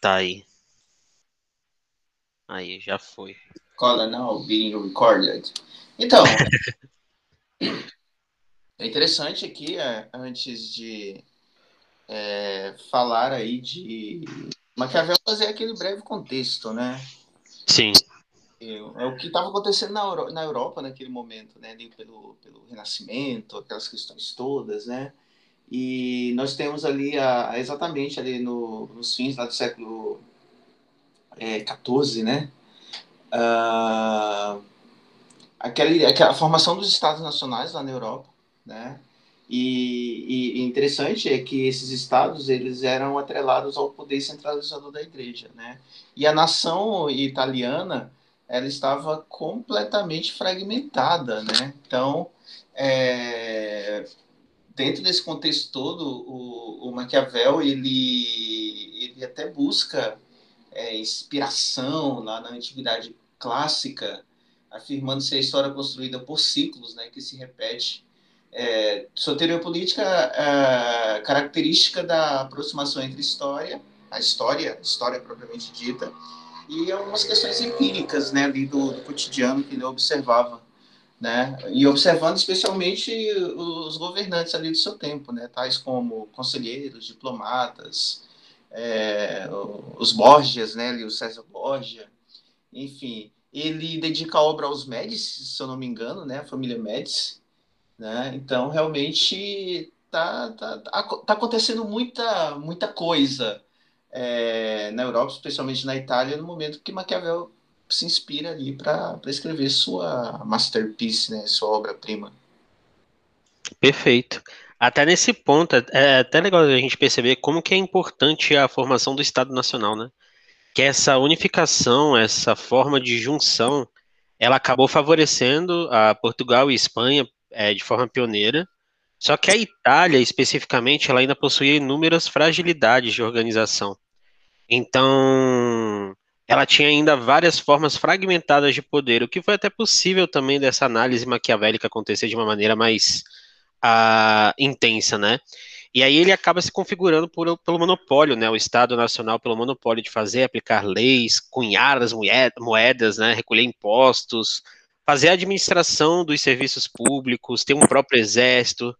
tá aí? Aí, já foi. Cola now being recorded. Então, é interessante aqui, é, antes de é, falar aí de Maquiavel, fazer aquele breve contexto, né? Sim. É o que estava acontecendo na, Euro, na Europa naquele momento, né? Ali pelo, pelo Renascimento, aquelas questões todas, né? E nós temos ali a, exatamente ali no, nos fins lá do século é, né? Uh, aquela formação dos estados nacionais lá na Europa, né? E, e, interessante é que esses estados eles eram atrelados ao poder centralizador da igreja, né? E a nação italiana ela estava completamente fragmentada, né? Então, é, dentro desse contexto todo, o, o Maquiavel ele, ele até busca é, inspiração lá na antiguidade clássica, afirmando ser a história construída por ciclos, né, que se repete. É, sua teoria política é característica da aproximação entre história, a história, história propriamente dita, e algumas questões empíricas, né, ali do, do cotidiano que ele observava, né, e observando especialmente os governantes ali do seu tempo, né, tais como conselheiros, diplomatas, é, os Borgias, né, ali, o César Borgia, enfim, ele dedica a obra aos Médici, se eu não me engano, né, a família Médici, né, então realmente tá, tá, tá, tá acontecendo muita, muita coisa é, na Europa, especialmente na Itália, no momento que Maquiavel se inspira ali para escrever sua masterpiece, né, sua obra-prima. Perfeito. Até nesse ponto, é, é até legal a gente perceber como que é importante a formação do Estado Nacional, né? Que essa unificação, essa forma de junção, ela acabou favorecendo a Portugal e Espanha é, de forma pioneira, só que a Itália, especificamente, ela ainda possuía inúmeras fragilidades de organização. Então, ela tinha ainda várias formas fragmentadas de poder, o que foi até possível também dessa análise maquiavélica acontecer de uma maneira mais uh, intensa, né? E aí ele acaba se configurando por, pelo monopólio, né? O Estado Nacional pelo monopólio de fazer, aplicar leis, cunhar as moedas, né? Recolher impostos, fazer a administração dos serviços públicos, ter um próprio exército,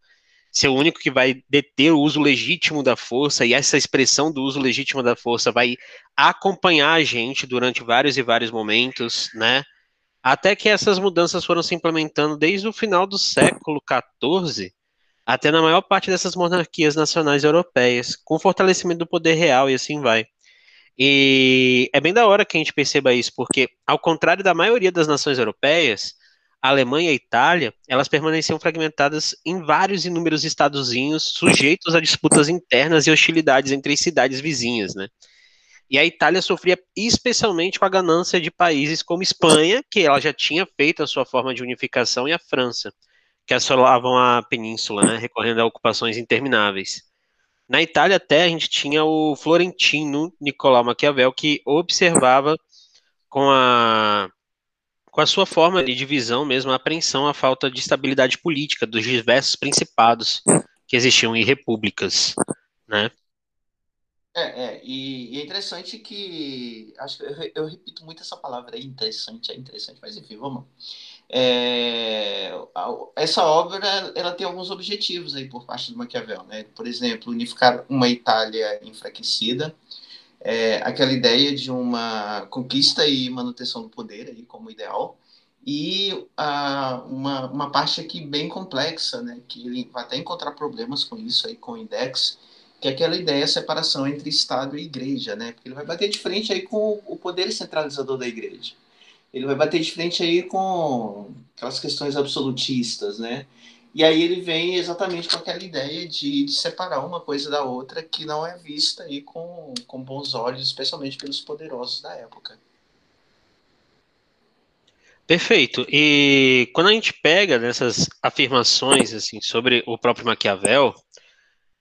ser o único que vai deter o uso legítimo da força, e essa expressão do uso legítimo da força vai acompanhar a gente durante vários e vários momentos, né? Até que essas mudanças foram se implementando desde o final do século XIV até na maior parte dessas monarquias nacionais europeias, com fortalecimento do poder real e assim vai. E é bem da hora que a gente perceba isso, porque, ao contrário da maioria das nações europeias, Alemanha e Itália, elas permaneciam fragmentadas em vários inúmeros estadozinhos, sujeitos a disputas internas e hostilidades entre as cidades vizinhas, né? E a Itália sofria especialmente com a ganância de países como Espanha, que ela já tinha feito a sua forma de unificação, e a França, que assolavam a península, né, recorrendo a ocupações intermináveis. Na Itália até a gente tinha o florentino Nicolau Maquiavel, que observava com a com a sua forma de divisão mesmo, a apreensão à falta de estabilidade política dos diversos principados que existiam em repúblicas, né? É, é e, e, é interessante que acho que eu, eu, repito muito essa palavra, é interessante, é interessante, mas enfim, vamos. É, essa obra ela tem alguns objetivos aí por parte do Maquiavel, né? Por exemplo, unificar uma Itália enfraquecida, é, aquela ideia de uma conquista e manutenção do poder aí como ideal e a, uma, uma parte aqui bem complexa, né? Que ele vai até encontrar problemas com isso aí com o Index, que é aquela ideia de separação entre Estado e Igreja, né? Porque ele vai bater de frente aí com o poder centralizador da Igreja. Ele vai bater de frente aí com aquelas questões absolutistas, né? E aí ele vem exatamente com aquela ideia de, de, separar uma coisa da outra que não é vista aí com, com bons olhos, especialmente pelos poderosos da época. Perfeito. E quando a gente pega nessas afirmações assim sobre o próprio Maquiavel,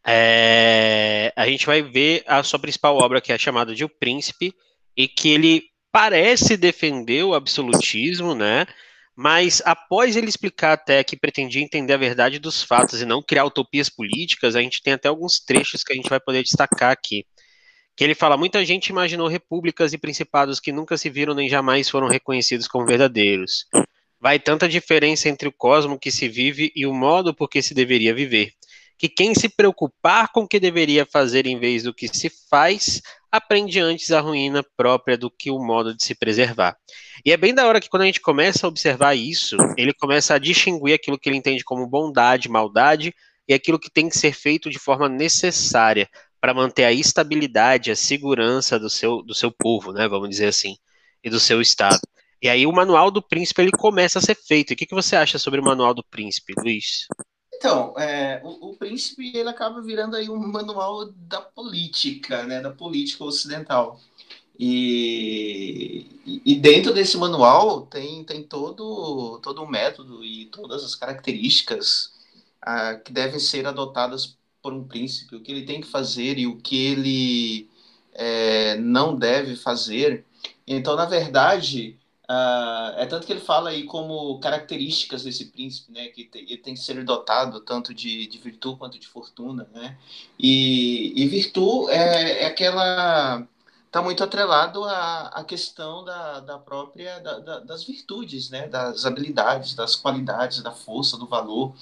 é, a gente vai ver a sua principal obra, que é chamada de O Príncipe, e que ele parece defender o absolutismo, né? Mas após ele explicar até que pretendia entender a verdade dos fatos e não criar utopias políticas, a gente tem até alguns trechos que a gente vai poder destacar aqui. que ele fala: muita gente imaginou repúblicas e principados que nunca se viram nem jamais foram reconhecidos como verdadeiros. Vai tanta diferença entre o cosmo que se vive e o modo por que se deveria viver, que quem se preocupar com o que deveria fazer em vez do que se faz, aprende antes a ruína própria do que o modo de se preservar. E é bem da hora que quando a gente começa a observar isso, ele começa a distinguir aquilo que ele entende como bondade, maldade e aquilo que tem que ser feito de forma necessária para manter a estabilidade, a segurança do seu, do seu povo, né, vamos dizer assim, e do seu estado. E aí o manual do príncipe ele começa a ser feito. E o que, que você acha sobre o manual do príncipe, Luiz? Então, é, o, o, príncipe ele acaba virando aí um manual da política, né, da política ocidental. E, e dentro desse manual tem, tem todo, todo o método e todas as características ah, que devem ser adotadas por um príncipe, o que ele tem que fazer e o que ele é, não deve fazer. Então, na verdade, Uh, é tanto que ele fala aí como características desse príncipe, né, que tem, ele tem que ser dotado tanto de, de virtude quanto de fortuna, né, e, e virtude é, é aquela está muito atrelado à, à questão da, da própria da, da, das virtudes, né, das habilidades, das qualidades, da força, do valor.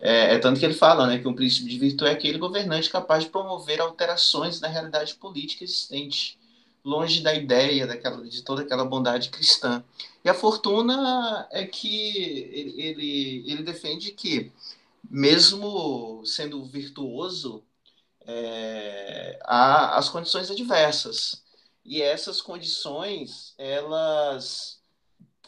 É, é, tanto que ele fala, né, que um príncipe de virtude é aquele governante capaz de promover alterações na realidade política existente longe da ideia daquela, de toda aquela bondade cristã. E a fortuna é que ele, ele, defende que, mesmo sendo virtuoso, é, há as condições adversas. E essas condições, elas,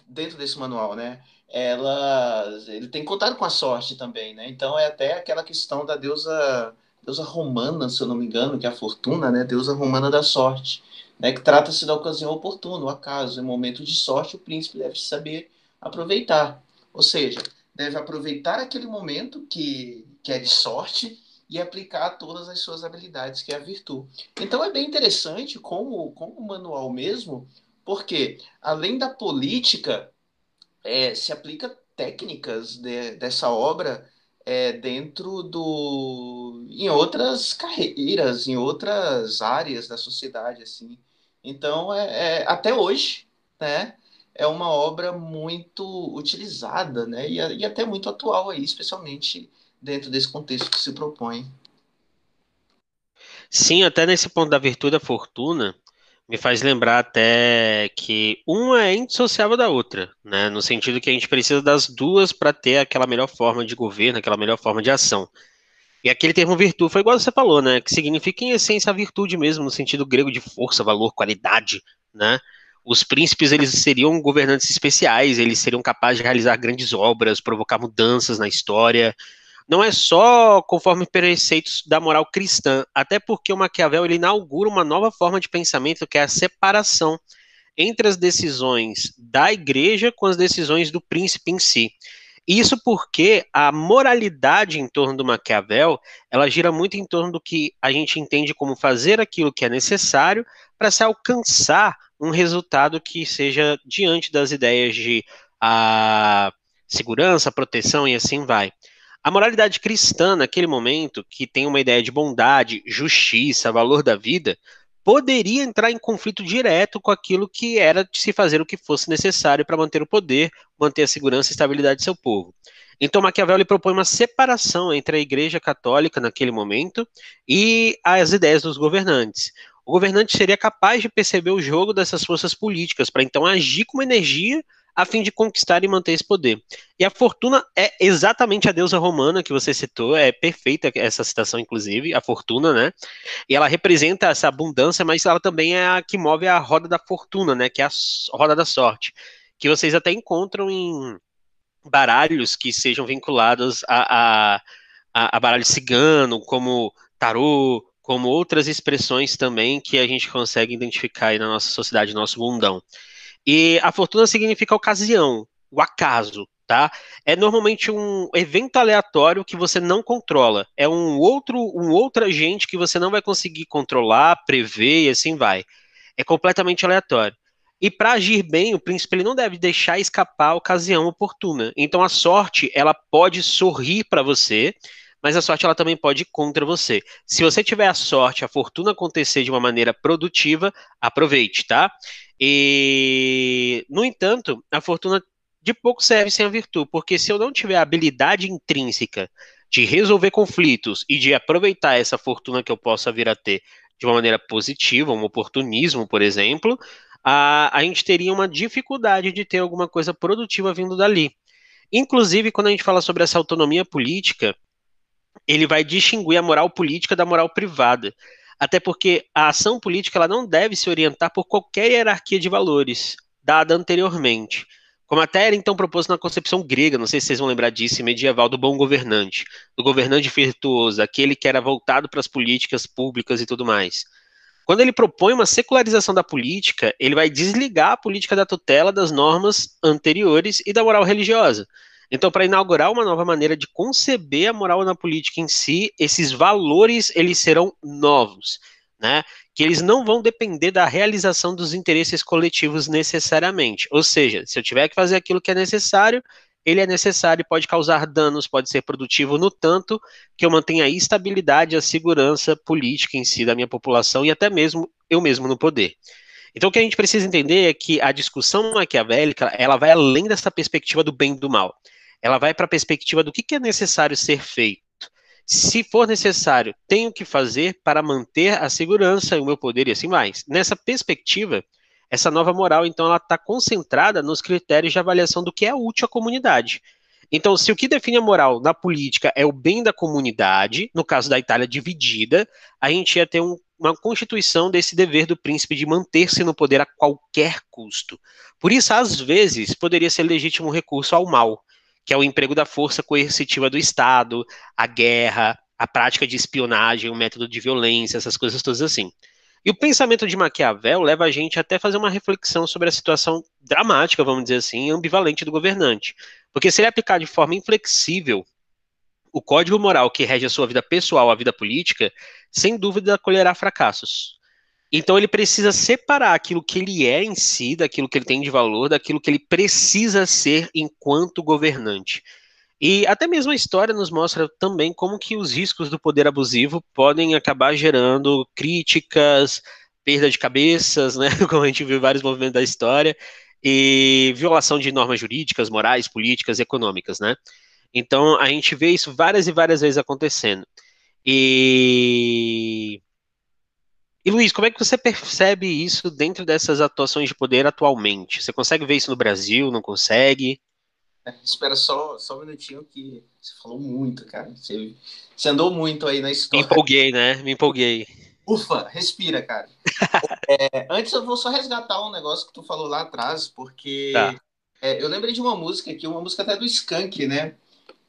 dentro desse manual, né? Elas, ele tem contato com a sorte também, né? Então é até aquela questão da deusa, deusa romana, se eu não me engano, que é a fortuna, né? Deusa romana da sorte né, que trata-se da ocasião oportuna, o acaso, em momento de sorte, o príncipe deve saber aproveitar. Ou seja, deve aproveitar aquele momento que, que é de sorte e aplicar todas as suas habilidades, que é a virtude. Então é bem interessante como, como manual mesmo, porque além da política, é, se aplica técnicas de, dessa obra é, dentro do em outras carreiras, em outras áreas da sociedade assim. Então é, é até hoje, né? É uma obra muito utilizada, né? E, e até muito atual aí, especialmente dentro desse contexto que se propõe. Sim, até nesse ponto da virtude da fortuna, me faz lembrar até que uma é indissociável da outra, né? No sentido que a gente precisa das duas para ter aquela melhor forma de governo, aquela melhor forma de ação. E aquele termo virtude foi igual você falou, né? Que significa em essência a virtude mesmo, no sentido grego de força, valor, qualidade, né? Os príncipes eles seriam governantes especiais, eles seriam capazes de realizar grandes obras, provocar mudanças na história, não é só conforme preceitos da moral cristã, até porque o Maquiavel ele inaugura uma nova forma de pensamento que é a separação entre as decisões da igreja com as decisões do príncipe em si. Isso porque a moralidade em torno do Maquiavel, ela gira muito em torno do que a gente entende como fazer aquilo que é necessário para se alcançar um resultado que seja diante das ideias de a segurança, proteção e assim vai. A moralidade cristã, naquele momento, que tem uma ideia de bondade, justiça, valor da vida, poderia entrar em conflito direto com aquilo que era de se fazer o que fosse necessário para manter o poder, manter a segurança e estabilidade de seu povo. Então Maquiavel propõe uma separação entre a Igreja Católica naquele momento e as ideias dos governantes. O governante seria capaz de perceber o jogo dessas forças políticas para então agir com energia a fim de conquistar e manter esse poder. E a Fortuna é exatamente a deusa romana que você citou, é perfeita essa citação, inclusive, a Fortuna, né? E ela representa essa abundância, mas ela também é a que move a roda da fortuna, né? Que é a roda da sorte, que vocês até encontram em baralhos que sejam vinculados a, a, a, baralho cigano, como tarô, como outras expressões também que a gente consegue identificar aí na nossa sociedade, no nosso mundão. E a fortuna significa ocasião, o acaso, tá? É normalmente um evento aleatório que você não controla. É um outro, um outro agente que você não vai conseguir controlar, prever e assim vai. É completamente aleatório. E para agir bem, o príncipe ele não deve deixar escapar a ocasião oportuna. Então a sorte, ela pode sorrir para você, mas a sorte ela também pode ir contra você. Se você tiver a sorte, a fortuna acontecer de uma maneira produtiva, aproveite, tá? E, no entanto, a fortuna de pouco serve sem a virtude, porque se eu não tiver a habilidade intrínseca de resolver conflitos e de aproveitar essa fortuna que eu possa vir a ter de uma maneira positiva, um oportunismo, por exemplo, a, a gente teria uma dificuldade de ter alguma coisa produtiva vindo dali. Inclusive, quando a gente fala sobre essa autonomia política, ele vai distinguir a moral política da moral privada. Até porque a ação política ela não deve se orientar por qualquer hierarquia de valores dada anteriormente. Como até era então proposto na concepção grega, não sei se vocês vão lembrar disso, medieval, do bom governante, do governante virtuoso, aquele que era voltado para as políticas públicas e tudo mais. Quando ele propõe uma secularização da política, ele vai desligar a política da tutela das normas anteriores e da moral religiosa. Então, para inaugurar uma nova maneira de conceber a moral na política em si, esses valores eles serão novos, né? Que eles não vão depender da realização dos interesses coletivos necessariamente. Ou seja, se eu tiver que fazer aquilo que é necessário, ele é necessário e pode causar danos, pode ser produtivo no tanto que eu mantenha a estabilidade a segurança política em si da minha população e até mesmo eu mesmo no poder. Então o que a gente precisa entender é que a discussão maquiavélica, ela vai além dessa perspectiva do bem e do mal ela vai para a perspectiva do que, que é necessário ser feito. Se for necessário, tenho que fazer para manter a segurança e o meu poder e assim mais. Nessa perspectiva, essa nova moral, então, ela está concentrada nos critérios de avaliação do que é útil à comunidade. Então, se o que define a moral na política é o bem da comunidade, no caso da Itália dividida, a gente ia ter um, uma constituição desse dever do príncipe de manter-se no poder a qualquer custo. Por isso, às vezes, poderia ser legítimo recurso ao mal que é o emprego da força coercitiva do Estado, a guerra, a prática de espionagem, o método de violência, essas coisas todas assim. E o pensamento de Maquiavel leva a gente até fazer uma reflexão sobre a situação dramática, vamos dizer assim, ambivalente do governante. Porque se ele aplicar de forma inflexível o código moral que rege a sua vida pessoal à vida política, sem dúvida colherá fracassos. Então ele precisa separar aquilo que ele é em si, daquilo que ele tem de valor, daquilo que ele precisa ser enquanto governante. E até mesmo a história nos mostra também como que os riscos do poder abusivo podem acabar gerando críticas, perda de cabeças, né, como a gente viu em vários movimentos da história, e violação de normas jurídicas, morais, políticas, econômicas, né? Então a gente vê isso várias e várias vezes acontecendo. E e Luiz, como é que você percebe isso dentro dessas atuações de poder atualmente? Você consegue ver isso no Brasil? Não consegue? É, espera só, só um minutinho que você falou muito, cara. Você, você andou muito aí na história. Me empolguei, né? Me empolguei. Ufa, respira, cara. é, antes eu vou só resgatar um negócio que tu falou lá atrás, porque tá. é, eu lembrei de uma música aqui, uma música até do Skank, né?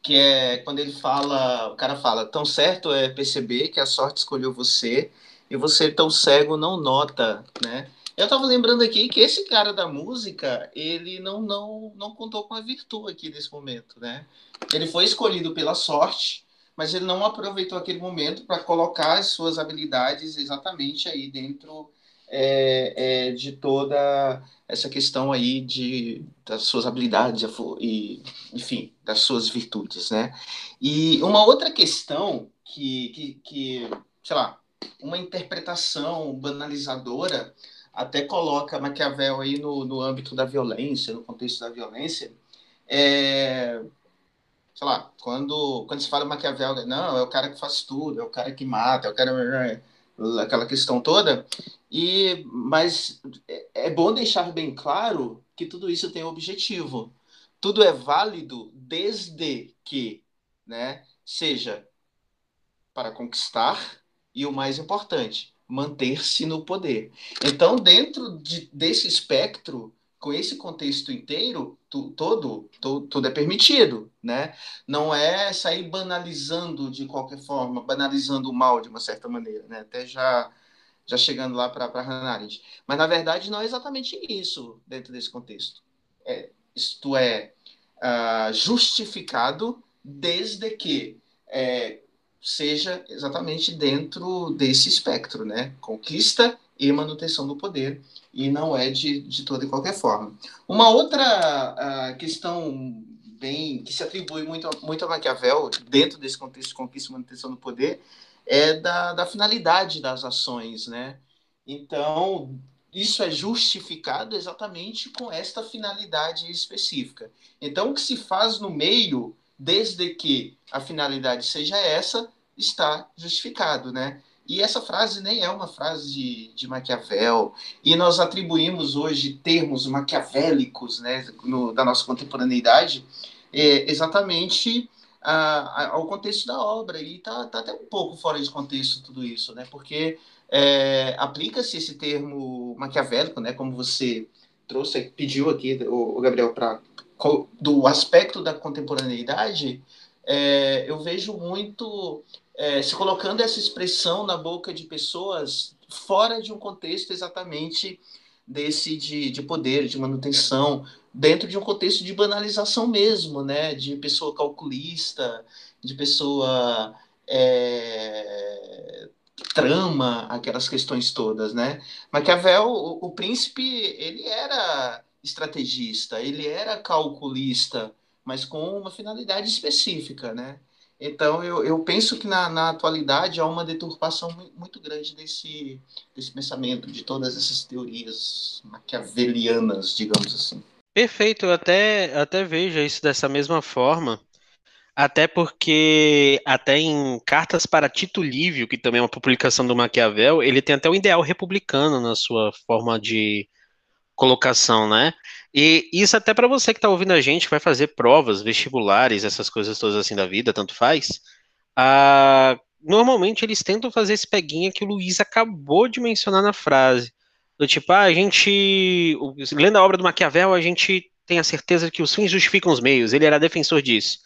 Que é quando ele fala, o cara fala, tão certo é perceber que a sorte escolheu você e você tão cego não nota, né? Eu tava lembrando aqui que esse cara da música, ele não não não contou com a virtude aqui nesse momento, né? Ele foi escolhido pela sorte, mas ele não aproveitou aquele momento para colocar as suas habilidades exatamente aí dentro é, é, de toda essa questão aí de das suas habilidades e enfim das suas virtudes, né? E uma outra questão que, que, que sei lá uma interpretação banalizadora até coloca Maquiavel aí no, no âmbito da violência, no contexto da violência, é, sei lá, quando, quando se fala Maquiavel, não, é o cara que faz tudo, é o cara que mata, é o cara aquela questão toda. E mas é, é bom deixar bem claro que tudo isso tem objetivo. Tudo é válido desde que, né, seja para conquistar e o mais importante, manter-se no poder. Então, dentro de, desse espectro, com esse contexto inteiro, tu, todo, tu, tudo é permitido, né? Não é sair banalizando de qualquer forma, banalizando o mal de uma certa maneira, né? Até já já chegando lá para Hannah Arendt. Mas, na verdade, não é exatamente isso dentro desse contexto. É, isto é uh, justificado desde que é, seja exatamente dentro desse espectro, né? Conquista e manutenção do poder, e não é de, de toda e qualquer forma. Uma outra uh, questão bem que se atribui muito, muito a Maquiavel, dentro desse contexto de conquista e manutenção do poder, é da, da finalidade das ações, né? Então, isso é justificado exatamente com esta finalidade específica. Então, o que se faz no meio, desde que a finalidade seja essa, está justificado, né? E essa frase nem é uma frase de, de Maquiavel, e nós atribuímos hoje termos maquiavélicos né, no, da nossa contemporaneidade é, exatamente a, a, ao contexto da obra, e está tá até um pouco fora de contexto tudo isso, né, porque é, aplica-se esse termo maquiavélico, né, como você trouxe, pediu aqui, o, o Gabriel, para do aspecto da contemporaneidade, é, eu vejo muito é, se colocando essa expressão na boca de pessoas fora de um contexto exatamente desse de, de poder, de manutenção, dentro de um contexto de banalização mesmo, né? De pessoa calculista, de pessoa é, trama aquelas questões todas, né? Maquiavel, o, o príncipe, ele era estrategista, ele era calculista, mas com uma finalidade específica, né? Então, eu, eu penso que na, na atualidade há uma deturpação muito grande desse, desse pensamento, de todas essas teorias maquiavelianas, digamos assim. Perfeito, eu até, até vejo isso dessa mesma forma, até porque, até em Cartas para Tito Livio, que também é uma publicação do Maquiavel, ele tem até o ideal republicano na sua forma de colocação, né? E isso até para você que está ouvindo a gente, que vai fazer provas, vestibulares, essas coisas todas assim da vida, tanto faz. Ah, normalmente eles tentam fazer esse peguinha que o Luiz acabou de mencionar na frase. Do tipo, ah, a gente. Lendo a obra do Maquiavel, a gente tem a certeza que os fins justificam os meios. Ele era defensor disso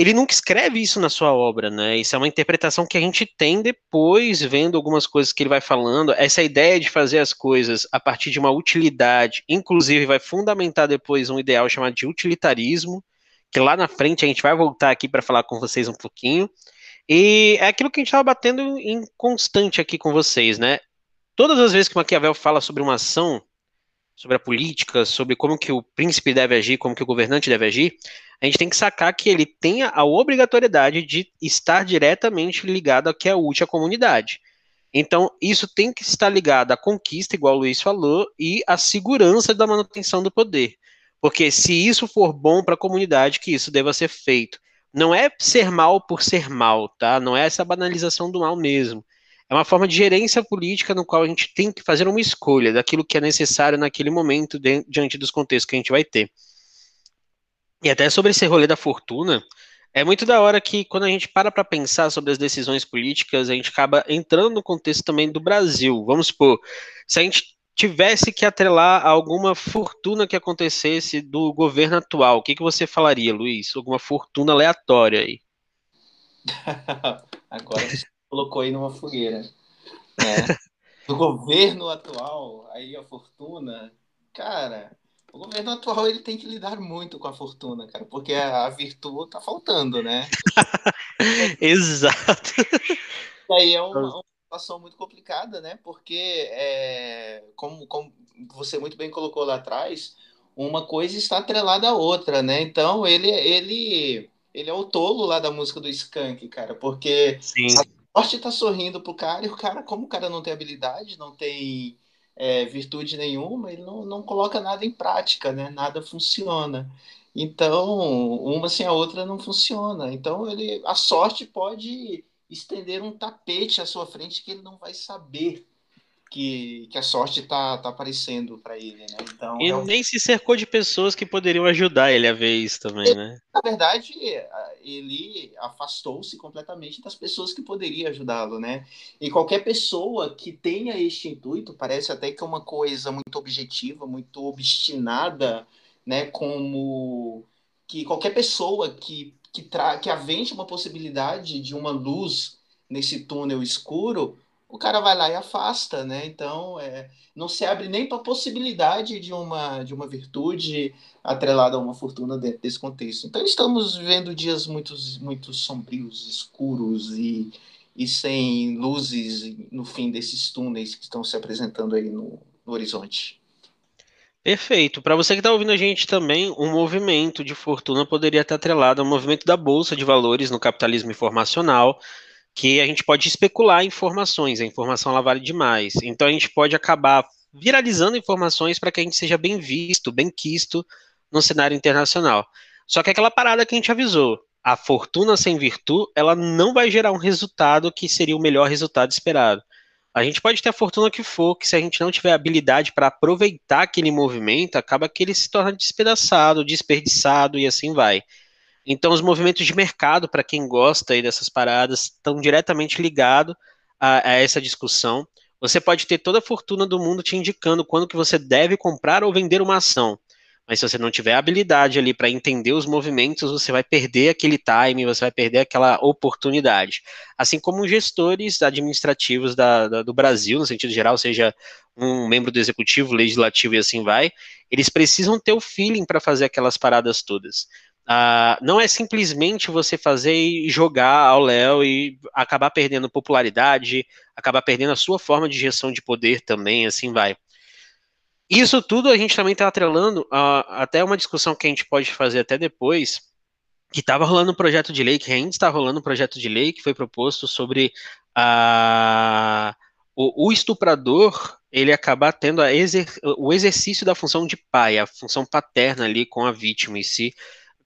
ele nunca escreve isso na sua obra, né? Isso é uma interpretação que a gente tem depois, vendo algumas coisas que ele vai falando. Essa ideia de fazer as coisas a partir de uma utilidade, inclusive vai fundamentar depois um ideal chamado de utilitarismo, que lá na frente a gente vai voltar aqui para falar com vocês um pouquinho. E é aquilo que a gente estava batendo em constante aqui com vocês, né? Todas as vezes que Maquiavel fala sobre uma ação, sobre a política, sobre como que o príncipe deve agir, como que o governante deve agir, a gente tem que sacar que ele tenha a obrigatoriedade de estar diretamente ligado ao que é útil à comunidade. Então, isso tem que estar ligado à conquista, igual o Luiz falou, e à segurança da manutenção do poder. Porque se isso for bom para a comunidade, que isso deva ser feito. Não é ser mal por ser mal, tá? Não é essa banalização do mal mesmo. É uma forma de gerência política no qual a gente tem que fazer uma escolha daquilo que é necessário naquele momento, de, diante dos contextos que a gente vai ter. E até sobre esse rolê da fortuna, é muito da hora que quando a gente para para pensar sobre as decisões políticas, a gente acaba entrando no contexto também do Brasil. Vamos supor, se a gente tivesse que atrelar alguma fortuna que acontecesse do governo atual, o que, que você falaria, Luiz? Alguma fortuna aleatória aí? Agora colocou aí numa fogueira. Né? Do governo atual, aí a fortuna, cara, o governo atual ele tem que lidar muito com a fortuna, cara, porque a, a virtude tá faltando, né? Exato. E aí é uma, uma, situação muito complicada, né? Porque, é, como, como você muito bem colocou lá atrás, uma coisa está atrelada à outra, né? Então ele, ele, ele é o tolo lá da música do Skank, cara, porque Sim sorte tá sorrindo pro cara e o cara, como o cara não tem habilidade, não tem é, virtude nenhuma, ele não, não coloca nada em prática, né? Nada funciona. Então, uma sem a outra não funciona. Então, ele, a sorte pode estender um tapete à sua frente que ele não vai saber que, que a sorte tá, tá aparecendo para ele, né? Então, e é nem se cercou de pessoas que poderiam ajudar ele a ver isso também, ele, né? Na verdade, ele afastou-se completamente das pessoas que poderiam ajudá-lo, né? E qualquer pessoa que tenha este intuito, parece até que é uma coisa muito objetiva, muito obstinada, né? Como que qualquer pessoa que, que, tra que avente uma possibilidade de uma luz nesse túnel escuro o cara vai lá e afasta, né? Então, é, não se abre nem para a possibilidade de uma, de uma virtude atrelada a uma fortuna dentro desse contexto. Então, estamos vivendo dias muito, muito sombrios, escuros e, e sem luzes no fim desses túneis que estão se apresentando aí no, no horizonte. Perfeito. Para você que está ouvindo a gente também, um movimento de fortuna poderia estar atrelado ao movimento da Bolsa de Valores no capitalismo informacional, que a gente pode especular informações, a informação ela vale demais. Então a gente pode acabar viralizando informações para que a gente seja bem visto, bem quisto no cenário internacional. Só que aquela parada que a gente avisou, a fortuna sem virtude, ela não vai gerar um resultado que seria o melhor resultado esperado. A gente pode ter a fortuna que for, que se a gente não tiver habilidade para aproveitar aquele movimento, acaba que ele se torna despedaçado, desperdiçado e assim vai. Então, os movimentos de mercado, para quem gosta aí dessas paradas, estão diretamente ligados a, a, essa discussão. Você pode ter toda a fortuna do mundo te indicando quando que você deve comprar ou vender uma ação. Mas se você não tiver habilidade ali para entender os movimentos, você vai perder aquele time, você vai perder aquela oportunidade. Assim como gestores administrativos da, da, do Brasil, no sentido geral, seja um membro do executivo, legislativo e assim vai, eles precisam ter o feeling para fazer aquelas paradas todas. Uh, não é simplesmente você fazer e jogar ao Léo e acabar perdendo popularidade, acabar perdendo a sua forma de gestão de poder também, assim vai. Isso tudo a gente também está atrelando até uma discussão que a gente pode fazer até depois, que estava rolando um projeto de lei, que ainda está rolando um projeto de lei que foi proposto sobre o, o estuprador ele acabar tendo exer, o exercício da função de pai, a função paterna ali com a vítima em si,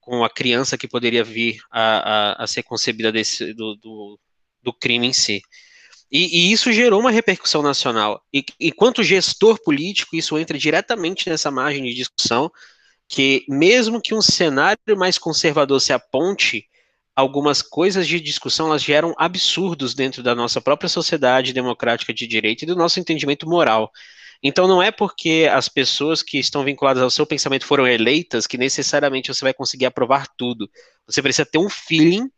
com a criança que poderia vir a, a, a ser concebida desse, do, do, do crime em si. E, e, isso gerou uma repercussão nacional. E enquanto gestor político, isso entra diretamente nessa margem de discussão, que mesmo que um cenário mais conservador se aponte, algumas coisas de discussão elas geram absurdos dentro da nossa própria sociedade democrática de direito e do nosso entendimento moral. Então não é porque as pessoas que estão vinculadas ao seu pensamento foram eleitas que necessariamente você vai conseguir aprovar tudo. Você precisa ter um feeling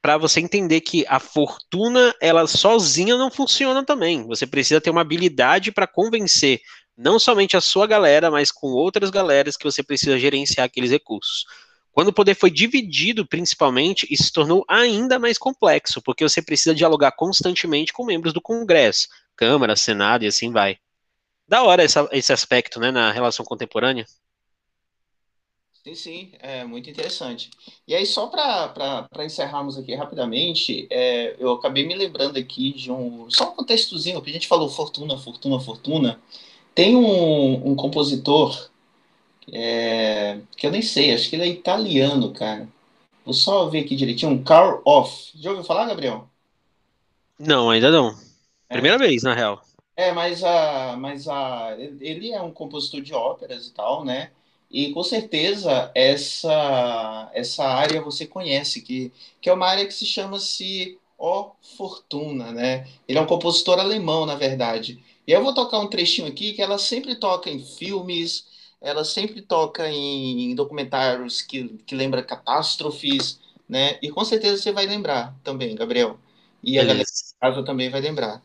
para você entender que a fortuna, ela sozinha não funciona também. Você precisa ter uma habilidade para convencer não somente a sua galera, mas com outras galeras que você precisa gerenciar aqueles recursos. Quando o poder foi dividido, principalmente, isso se tornou ainda mais complexo, porque você precisa dialogar constantemente com membros do Congresso, Câmara, Senado e assim vai. Da hora essa, esse aspecto, né, na relação contemporânea. Sim, sim, é muito interessante. E aí, só para encerrarmos aqui rapidamente, é, eu acabei me lembrando aqui de um. Só um contextozinho, que a gente falou Fortuna, Fortuna, Fortuna. Tem um, um compositor é, que eu nem sei, acho que ele é italiano, cara. Vou só ver aqui direitinho. Carl Off. Já ouviu falar, Gabriel? Não, ainda não. É. Primeira vez, na real. É, mas, a, mas a, ele é um compositor de óperas e tal, né? E com certeza essa essa área você conhece, que, que é uma área que se chama-se O Fortuna, né? Ele é um compositor alemão, na verdade. E eu vou tocar um trechinho aqui que ela sempre toca em filmes, ela sempre toca em, em documentários que, que lembra catástrofes, né? E com certeza você vai lembrar também, Gabriel. E a galera de casa também vai lembrar.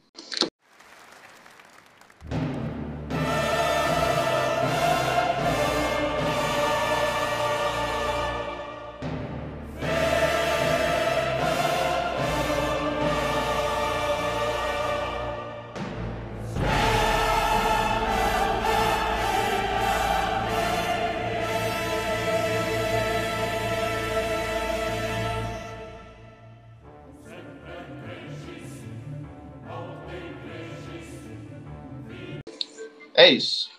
É isso.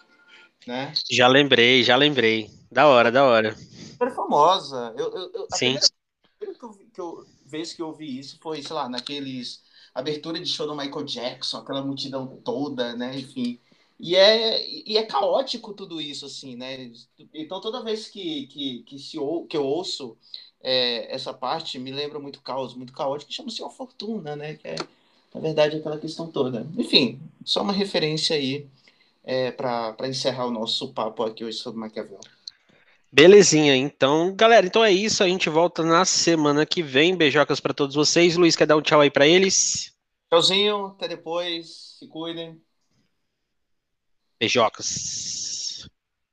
Né? Já lembrei, já lembrei. Da hora, da hora. Super famosa. Eu, eu, eu Sim. A primeira que eu, que vez que eu vi isso foi, sei lá, naqueles abertura de show do Michael Jackson, aquela multidão toda, né? Enfim. E é, e é caótico tudo isso, assim, né? Então, toda vez que, que, que, se ou, que eu ouço é, essa parte, me lembra muito caos, muito caótico, chama-se A Fortuna, né? Que é, na verdade, aquela questão toda. Enfim, só uma referência aí é, para encerrar o nosso papo aqui hoje sobre Maquiavel. Belezinha, então, galera, então é isso. A gente volta na semana que vem. Beijocas para todos vocês. Luiz, quer dar um tchau aí para eles? Tchauzinho, até depois. Se cuidem. Beijocas.